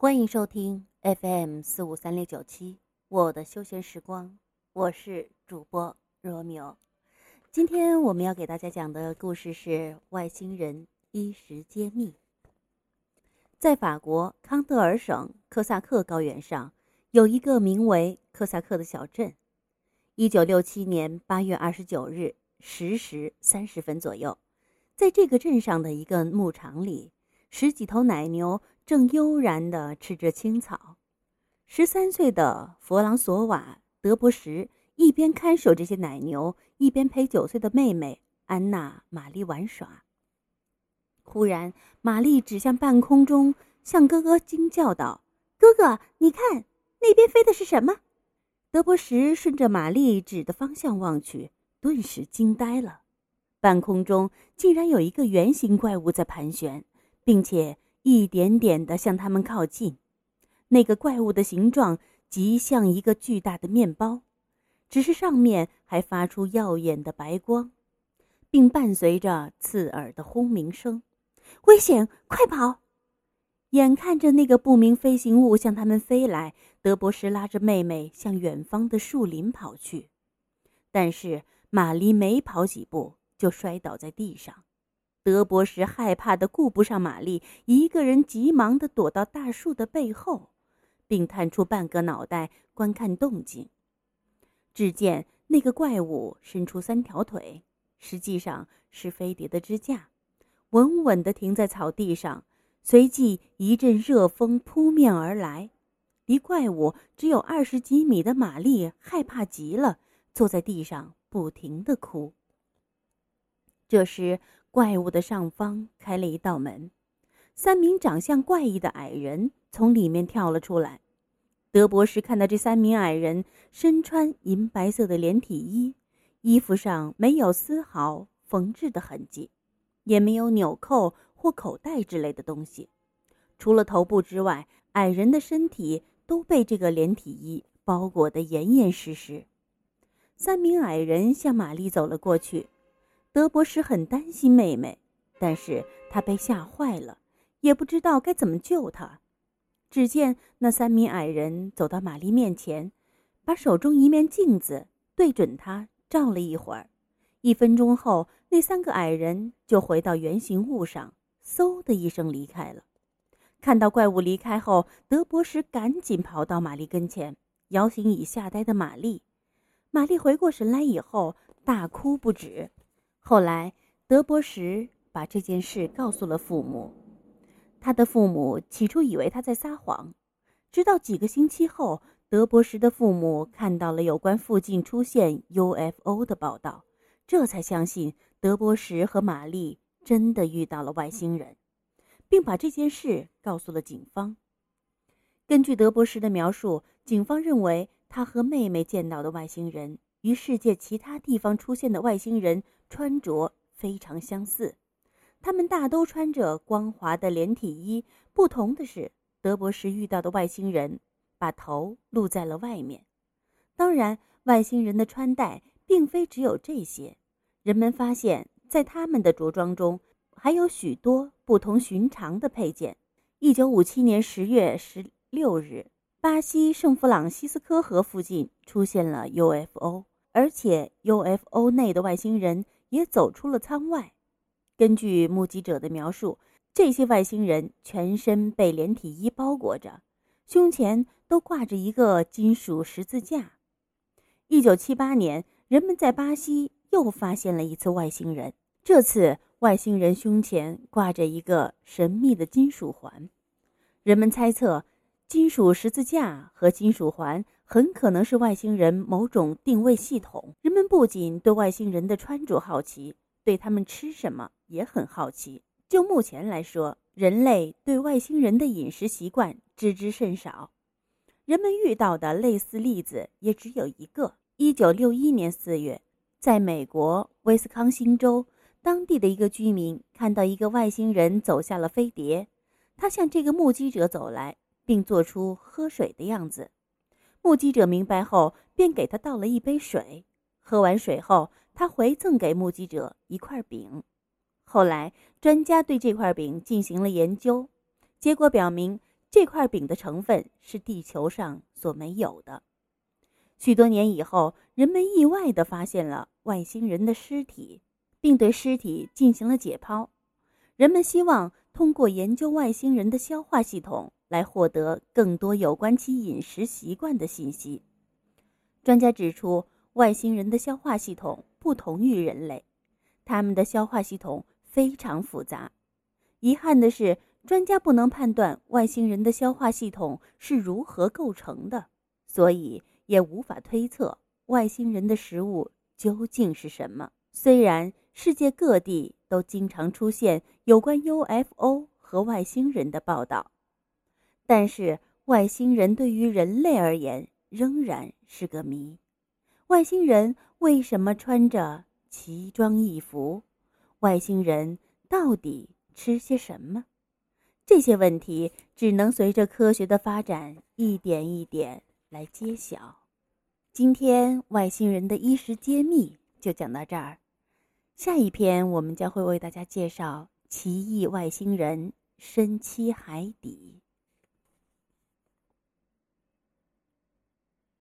欢迎收听 FM 四五三六九七，我的休闲时光，我是主播罗密欧。今天我们要给大家讲的故事是外星人衣食揭秘。在法国康德尔省科萨克高原上，有一个名为科萨克的小镇。一九六七年八月二十九日十时三十分左右，在这个镇上的一个牧场里，十几头奶牛正悠然地吃着青草。十三岁的弗朗索瓦·德伯什一边看守这些奶牛，一边陪九岁的妹妹安娜·玛丽玩耍。忽然，玛丽指向半空中，向哥哥惊叫道：“哥哥，你看，那边飞的是什么？”德伯什顺着玛丽指的方向望去，顿时惊呆了。半空中竟然有一个圆形怪物在盘旋，并且一点点地向他们靠近。那个怪物的形状极像一个巨大的面包，只是上面还发出耀眼的白光，并伴随着刺耳的轰鸣声。危险！快跑！眼看着那个不明飞行物向他们飞来，德伯什拉着妹妹向远方的树林跑去。但是玛丽没跑几步就摔倒在地上。德伯什害怕的顾不上玛丽，一个人急忙的躲到大树的背后，并探出半个脑袋观看动静。只见那个怪物伸出三条腿，实际上是飞碟的支架。稳稳地停在草地上，随即一阵热风扑面而来。离怪物只有二十几米的玛丽害怕极了，坐在地上不停地哭。这时，怪物的上方开了一道门，三名长相怪异的矮人从里面跳了出来。德博士看到这三名矮人身穿银白色的连体衣，衣服上没有丝毫缝制的痕迹。也没有纽扣或口袋之类的东西，除了头部之外，矮人的身体都被这个连体衣包裹得严严实实。三名矮人向玛丽走了过去。德博士很担心妹妹，但是他被吓坏了，也不知道该怎么救她。只见那三名矮人走到玛丽面前，把手中一面镜子对准她照了一会儿。一分钟后，那三个矮人就回到原形物上，嗖的一声离开了。看到怪物离开后，德博士赶紧跑到玛丽跟前，摇醒已吓呆的玛丽。玛丽回过神来以后，大哭不止。后来，德博什把这件事告诉了父母。他的父母起初以为他在撒谎，直到几个星期后，德博什的父母看到了有关附近出现 UFO 的报道。这才相信德伯什和玛丽真的遇到了外星人，并把这件事告诉了警方。根据德伯什的描述，警方认为他和妹妹见到的外星人与世界其他地方出现的外星人穿着非常相似，他们大都穿着光滑的连体衣。不同的是，德博什遇到的外星人把头露在了外面。当然，外星人的穿戴。并非只有这些，人们发现，在他们的着装中还有许多不同寻常的配件。一九五七年十月十六日，巴西圣弗朗西斯科河附近出现了 UFO，而且 UFO 内的外星人也走出了舱外。根据目击者的描述，这些外星人全身被连体衣包裹着，胸前都挂着一个金属十字架。一九七八年。人们在巴西又发现了一次外星人，这次外星人胸前挂着一个神秘的金属环。人们猜测，金属十字架和金属环很可能是外星人某种定位系统。人们不仅对外星人的穿着好奇，对他们吃什么也很好奇。就目前来说，人类对外星人的饮食习惯知之甚少，人们遇到的类似例子也只有一个。一九六一年四月，在美国威斯康星州，当地的一个居民看到一个外星人走下了飞碟，他向这个目击者走来，并做出喝水的样子。目击者明白后，便给他倒了一杯水。喝完水后，他回赠给目击者一块饼。后来，专家对这块饼进行了研究，结果表明，这块饼的成分是地球上所没有的。许多年以后，人们意外地发现了外星人的尸体，并对尸体进行了解剖。人们希望通过研究外星人的消化系统来获得更多有关其饮食习惯的信息。专家指出，外星人的消化系统不同于人类，他们的消化系统非常复杂。遗憾的是，专家不能判断外星人的消化系统是如何构成的，所以也无法推测外星人的食物究竟是什么。虽然世界各地都经常出现有关 UFO 和外星人的报道，但是外星人对于人类而言仍然是个谜。外星人为什么穿着奇装异服？外星人到底？吃些什么？这些问题只能随着科学的发展一点一点来揭晓。今天外星人的衣食揭秘就讲到这儿，下一篇我们将会为大家介绍奇异外星人深栖海底。